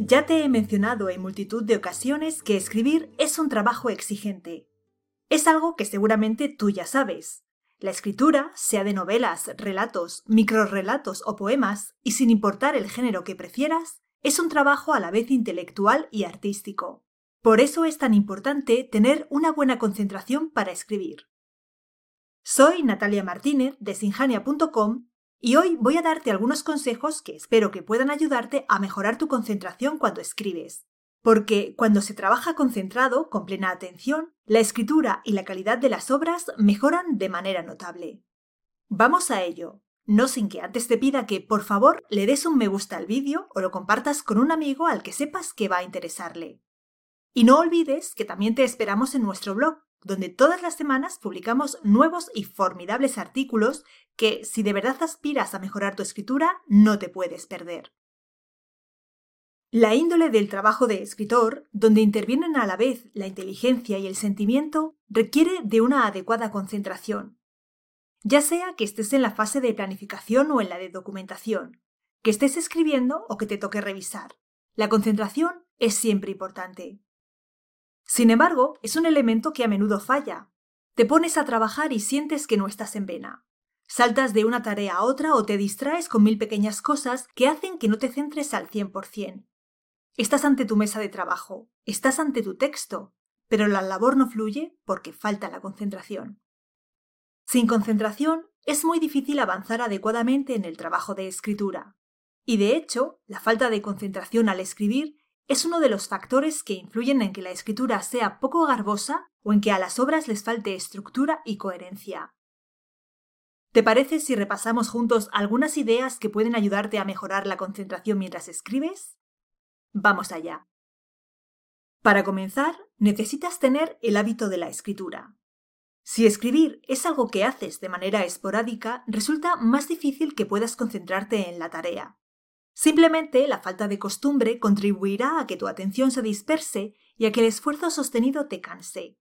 Ya te he mencionado en multitud de ocasiones que escribir es un trabajo exigente. Es algo que seguramente tú ya sabes. La escritura, sea de novelas, relatos, microrelatos o poemas, y sin importar el género que prefieras, es un trabajo a la vez intelectual y artístico. Por eso es tan importante tener una buena concentración para escribir. Soy Natalia Martínez de sinjania.com y hoy voy a darte algunos consejos que espero que puedan ayudarte a mejorar tu concentración cuando escribes. Porque cuando se trabaja concentrado, con plena atención, la escritura y la calidad de las obras mejoran de manera notable. Vamos a ello, no sin que antes te pida que por favor le des un me gusta al vídeo o lo compartas con un amigo al que sepas que va a interesarle. Y no olvides que también te esperamos en nuestro blog, donde todas las semanas publicamos nuevos y formidables artículos que, si de verdad aspiras a mejorar tu escritura, no te puedes perder. La índole del trabajo de escritor, donde intervienen a la vez la inteligencia y el sentimiento, requiere de una adecuada concentración. Ya sea que estés en la fase de planificación o en la de documentación, que estés escribiendo o que te toque revisar, la concentración es siempre importante. Sin embargo, es un elemento que a menudo falla. Te pones a trabajar y sientes que no estás en vena. Saltas de una tarea a otra o te distraes con mil pequeñas cosas que hacen que no te centres al 100%. Estás ante tu mesa de trabajo, estás ante tu texto, pero la labor no fluye porque falta la concentración. Sin concentración es muy difícil avanzar adecuadamente en el trabajo de escritura. Y de hecho, la falta de concentración al escribir es uno de los factores que influyen en que la escritura sea poco garbosa o en que a las obras les falte estructura y coherencia. ¿Te parece si repasamos juntos algunas ideas que pueden ayudarte a mejorar la concentración mientras escribes? Vamos allá. Para comenzar, necesitas tener el hábito de la escritura. Si escribir es algo que haces de manera esporádica, resulta más difícil que puedas concentrarte en la tarea. Simplemente la falta de costumbre contribuirá a que tu atención se disperse y a que el esfuerzo sostenido te canse.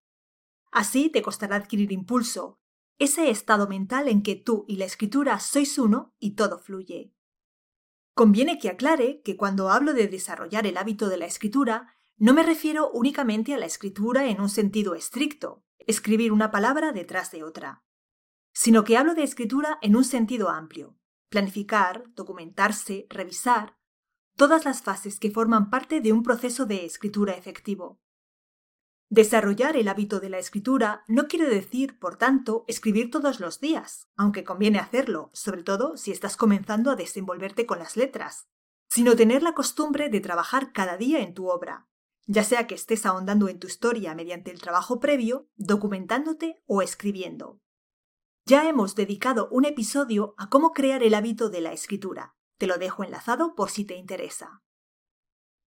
Así te costará adquirir impulso, ese estado mental en que tú y la escritura sois uno y todo fluye. Conviene que aclare que cuando hablo de desarrollar el hábito de la escritura, no me refiero únicamente a la escritura en un sentido estricto, escribir una palabra detrás de otra, sino que hablo de escritura en un sentido amplio, planificar, documentarse, revisar, todas las fases que forman parte de un proceso de escritura efectivo. Desarrollar el hábito de la escritura no quiere decir, por tanto, escribir todos los días, aunque conviene hacerlo, sobre todo si estás comenzando a desenvolverte con las letras, sino tener la costumbre de trabajar cada día en tu obra, ya sea que estés ahondando en tu historia mediante el trabajo previo, documentándote o escribiendo. Ya hemos dedicado un episodio a cómo crear el hábito de la escritura. Te lo dejo enlazado por si te interesa.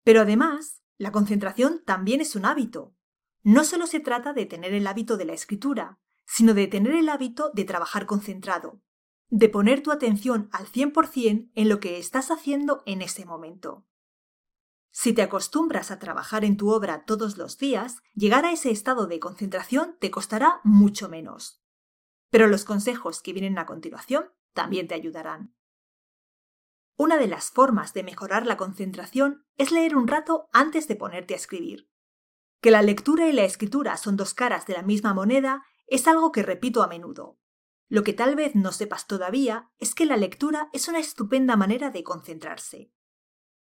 Pero además, la concentración también es un hábito. No solo se trata de tener el hábito de la escritura, sino de tener el hábito de trabajar concentrado, de poner tu atención al 100% en lo que estás haciendo en ese momento. Si te acostumbras a trabajar en tu obra todos los días, llegar a ese estado de concentración te costará mucho menos. Pero los consejos que vienen a continuación también te ayudarán. Una de las formas de mejorar la concentración es leer un rato antes de ponerte a escribir. Que la lectura y la escritura son dos caras de la misma moneda es algo que repito a menudo. Lo que tal vez no sepas todavía es que la lectura es una estupenda manera de concentrarse.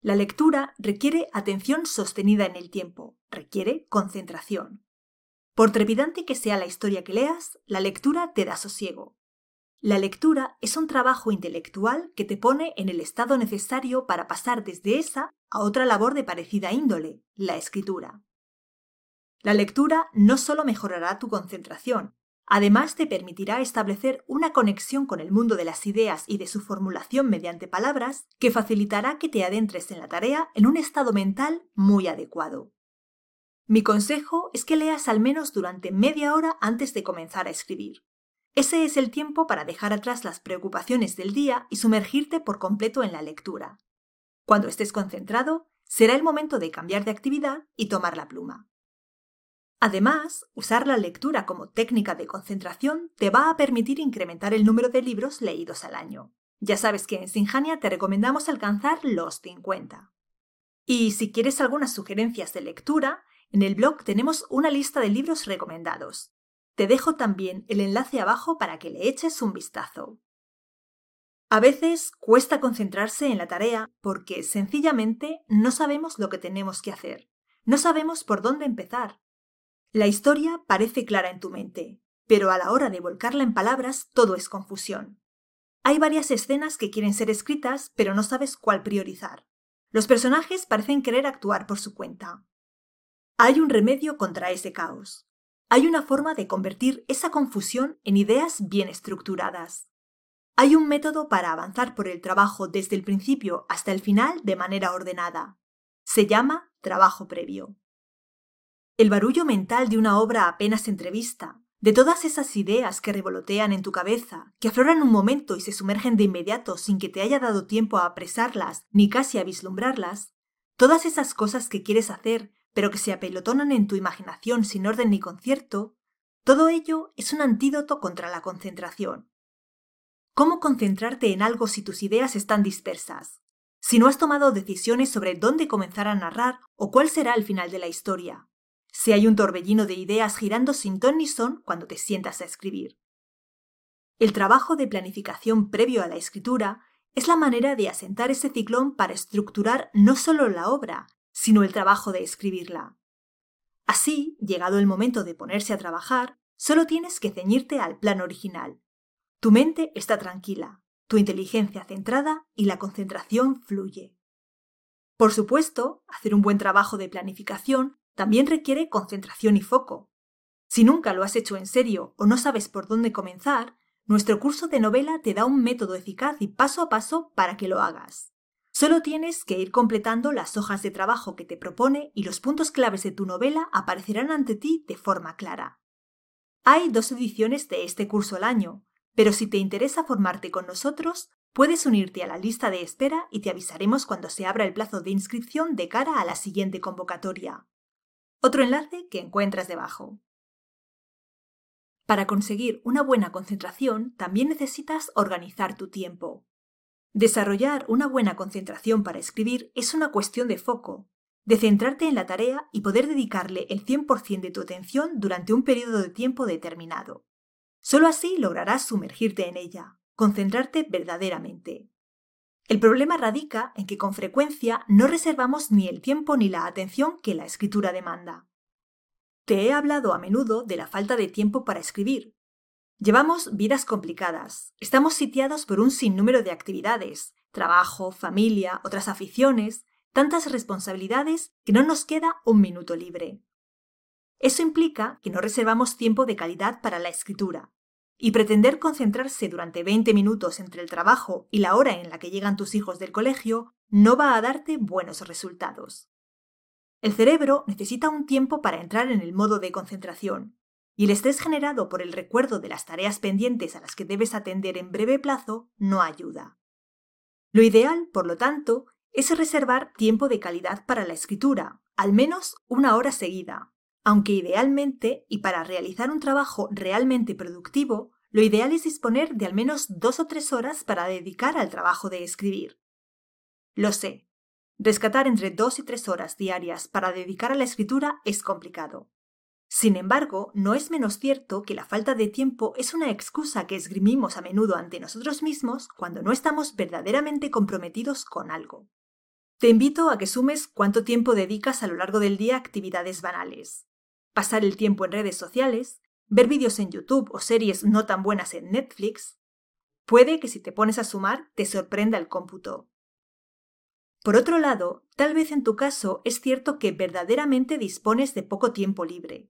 La lectura requiere atención sostenida en el tiempo, requiere concentración. Por trepidante que sea la historia que leas, la lectura te da sosiego. La lectura es un trabajo intelectual que te pone en el estado necesario para pasar desde esa a otra labor de parecida índole, la escritura. La lectura no solo mejorará tu concentración, además te permitirá establecer una conexión con el mundo de las ideas y de su formulación mediante palabras que facilitará que te adentres en la tarea en un estado mental muy adecuado. Mi consejo es que leas al menos durante media hora antes de comenzar a escribir. Ese es el tiempo para dejar atrás las preocupaciones del día y sumergirte por completo en la lectura. Cuando estés concentrado, será el momento de cambiar de actividad y tomar la pluma. Además, usar la lectura como técnica de concentración te va a permitir incrementar el número de libros leídos al año. Ya sabes que en Sinjania te recomendamos alcanzar los 50. Y si quieres algunas sugerencias de lectura, en el blog tenemos una lista de libros recomendados. Te dejo también el enlace abajo para que le eches un vistazo. A veces cuesta concentrarse en la tarea porque sencillamente no sabemos lo que tenemos que hacer. No sabemos por dónde empezar. La historia parece clara en tu mente, pero a la hora de volcarla en palabras todo es confusión. Hay varias escenas que quieren ser escritas, pero no sabes cuál priorizar. Los personajes parecen querer actuar por su cuenta. Hay un remedio contra ese caos. Hay una forma de convertir esa confusión en ideas bien estructuradas. Hay un método para avanzar por el trabajo desde el principio hasta el final de manera ordenada. Se llama trabajo previo. El barullo mental de una obra apenas entrevista, de todas esas ideas que revolotean en tu cabeza, que afloran un momento y se sumergen de inmediato sin que te haya dado tiempo a apresarlas ni casi a vislumbrarlas, todas esas cosas que quieres hacer pero que se apelotonan en tu imaginación sin orden ni concierto, todo ello es un antídoto contra la concentración. ¿Cómo concentrarte en algo si tus ideas están dispersas? Si no has tomado decisiones sobre dónde comenzar a narrar o cuál será el final de la historia. Si hay un torbellino de ideas girando sin ton ni son cuando te sientas a escribir. El trabajo de planificación previo a la escritura es la manera de asentar ese ciclón para estructurar no solo la obra, sino el trabajo de escribirla. Así, llegado el momento de ponerse a trabajar, solo tienes que ceñirte al plan original, tu mente está tranquila, tu inteligencia centrada y la concentración fluye. Por supuesto, hacer un buen trabajo de planificación también requiere concentración y foco. Si nunca lo has hecho en serio o no sabes por dónde comenzar, nuestro curso de novela te da un método eficaz y paso a paso para que lo hagas. Solo tienes que ir completando las hojas de trabajo que te propone y los puntos claves de tu novela aparecerán ante ti de forma clara. Hay dos ediciones de este curso al año, pero si te interesa formarte con nosotros, puedes unirte a la lista de espera y te avisaremos cuando se abra el plazo de inscripción de cara a la siguiente convocatoria. Otro enlace que encuentras debajo. Para conseguir una buena concentración, también necesitas organizar tu tiempo. Desarrollar una buena concentración para escribir es una cuestión de foco, de centrarte en la tarea y poder dedicarle el 100% de tu atención durante un periodo de tiempo determinado. Solo así lograrás sumergirte en ella, concentrarte verdaderamente. El problema radica en que con frecuencia no reservamos ni el tiempo ni la atención que la escritura demanda. Te he hablado a menudo de la falta de tiempo para escribir. Llevamos vidas complicadas, estamos sitiados por un sinnúmero de actividades, trabajo, familia, otras aficiones, tantas responsabilidades que no nos queda un minuto libre. Eso implica que no reservamos tiempo de calidad para la escritura, y pretender concentrarse durante 20 minutos entre el trabajo y la hora en la que llegan tus hijos del colegio no va a darte buenos resultados. El cerebro necesita un tiempo para entrar en el modo de concentración, y el estrés generado por el recuerdo de las tareas pendientes a las que debes atender en breve plazo no ayuda. Lo ideal, por lo tanto, es reservar tiempo de calidad para la escritura, al menos una hora seguida, aunque idealmente, y para realizar un trabajo realmente productivo, lo ideal es disponer de al menos dos o tres horas para dedicar al trabajo de escribir. Lo sé, rescatar entre dos y tres horas diarias para dedicar a la escritura es complicado. Sin embargo, no es menos cierto que la falta de tiempo es una excusa que esgrimimos a menudo ante nosotros mismos cuando no estamos verdaderamente comprometidos con algo. Te invito a que sumes cuánto tiempo dedicas a lo largo del día a actividades banales pasar el tiempo en redes sociales, ver vídeos en YouTube o series no tan buenas en Netflix, puede que si te pones a sumar te sorprenda el cómputo. Por otro lado, tal vez en tu caso es cierto que verdaderamente dispones de poco tiempo libre.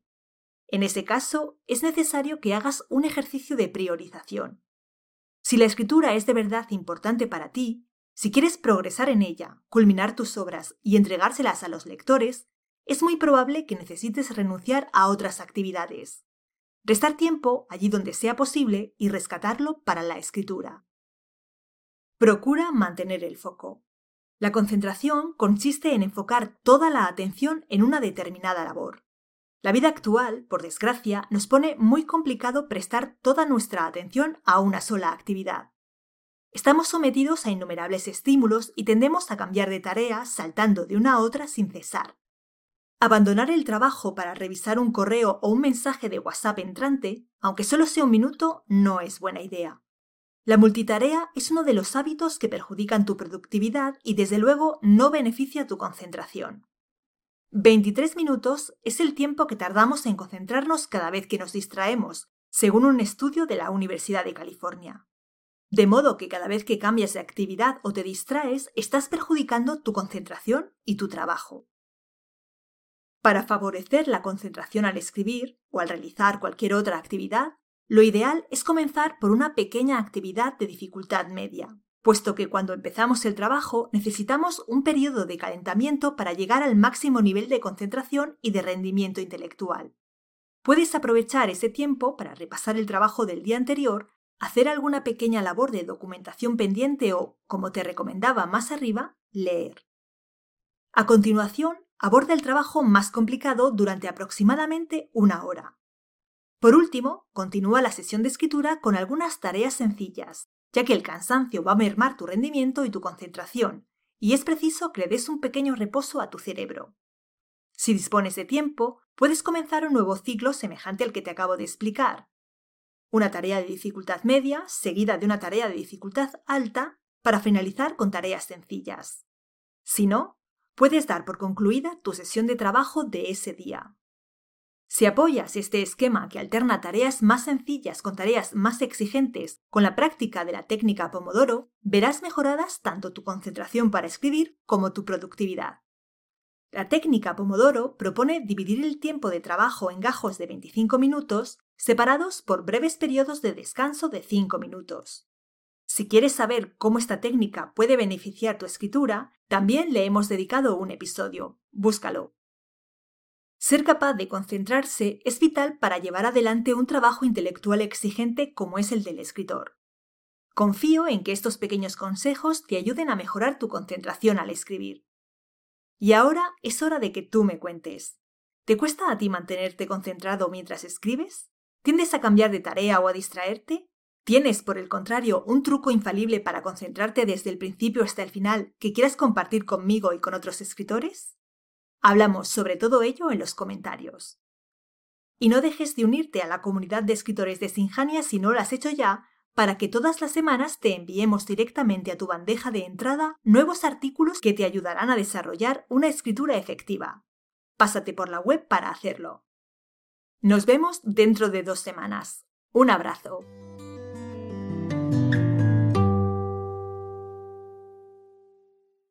En ese caso, es necesario que hagas un ejercicio de priorización. Si la escritura es de verdad importante para ti, si quieres progresar en ella, culminar tus obras y entregárselas a los lectores, es muy probable que necesites renunciar a otras actividades, restar tiempo allí donde sea posible y rescatarlo para la escritura. Procura mantener el foco. La concentración consiste en enfocar toda la atención en una determinada labor. La vida actual, por desgracia, nos pone muy complicado prestar toda nuestra atención a una sola actividad. Estamos sometidos a innumerables estímulos y tendemos a cambiar de tarea saltando de una a otra sin cesar. Abandonar el trabajo para revisar un correo o un mensaje de WhatsApp entrante, aunque solo sea un minuto, no es buena idea. La multitarea es uno de los hábitos que perjudican tu productividad y desde luego no beneficia tu concentración. 23 minutos es el tiempo que tardamos en concentrarnos cada vez que nos distraemos, según un estudio de la Universidad de California. De modo que cada vez que cambias de actividad o te distraes, estás perjudicando tu concentración y tu trabajo. Para favorecer la concentración al escribir o al realizar cualquier otra actividad, lo ideal es comenzar por una pequeña actividad de dificultad media, puesto que cuando empezamos el trabajo necesitamos un periodo de calentamiento para llegar al máximo nivel de concentración y de rendimiento intelectual. Puedes aprovechar ese tiempo para repasar el trabajo del día anterior, hacer alguna pequeña labor de documentación pendiente o, como te recomendaba más arriba, leer. A continuación, aborda el trabajo más complicado durante aproximadamente una hora. Por último, continúa la sesión de escritura con algunas tareas sencillas, ya que el cansancio va a mermar tu rendimiento y tu concentración, y es preciso que le des un pequeño reposo a tu cerebro. Si dispones de tiempo, puedes comenzar un nuevo ciclo semejante al que te acabo de explicar. Una tarea de dificultad media, seguida de una tarea de dificultad alta, para finalizar con tareas sencillas. Si no, puedes dar por concluida tu sesión de trabajo de ese día. Si apoyas este esquema que alterna tareas más sencillas con tareas más exigentes con la práctica de la técnica Pomodoro, verás mejoradas tanto tu concentración para escribir como tu productividad. La técnica Pomodoro propone dividir el tiempo de trabajo en gajos de 25 minutos separados por breves periodos de descanso de 5 minutos. Si quieres saber cómo esta técnica puede beneficiar tu escritura, también le hemos dedicado un episodio. Búscalo. Ser capaz de concentrarse es vital para llevar adelante un trabajo intelectual exigente como es el del escritor. Confío en que estos pequeños consejos te ayuden a mejorar tu concentración al escribir. Y ahora es hora de que tú me cuentes. ¿Te cuesta a ti mantenerte concentrado mientras escribes? ¿Tiendes a cambiar de tarea o a distraerte? ¿Tienes, por el contrario, un truco infalible para concentrarte desde el principio hasta el final que quieras compartir conmigo y con otros escritores? Hablamos sobre todo ello en los comentarios. Y no dejes de unirte a la comunidad de escritores de Sinjania si no lo has hecho ya, para que todas las semanas te enviemos directamente a tu bandeja de entrada nuevos artículos que te ayudarán a desarrollar una escritura efectiva. Pásate por la web para hacerlo. Nos vemos dentro de dos semanas. Un abrazo.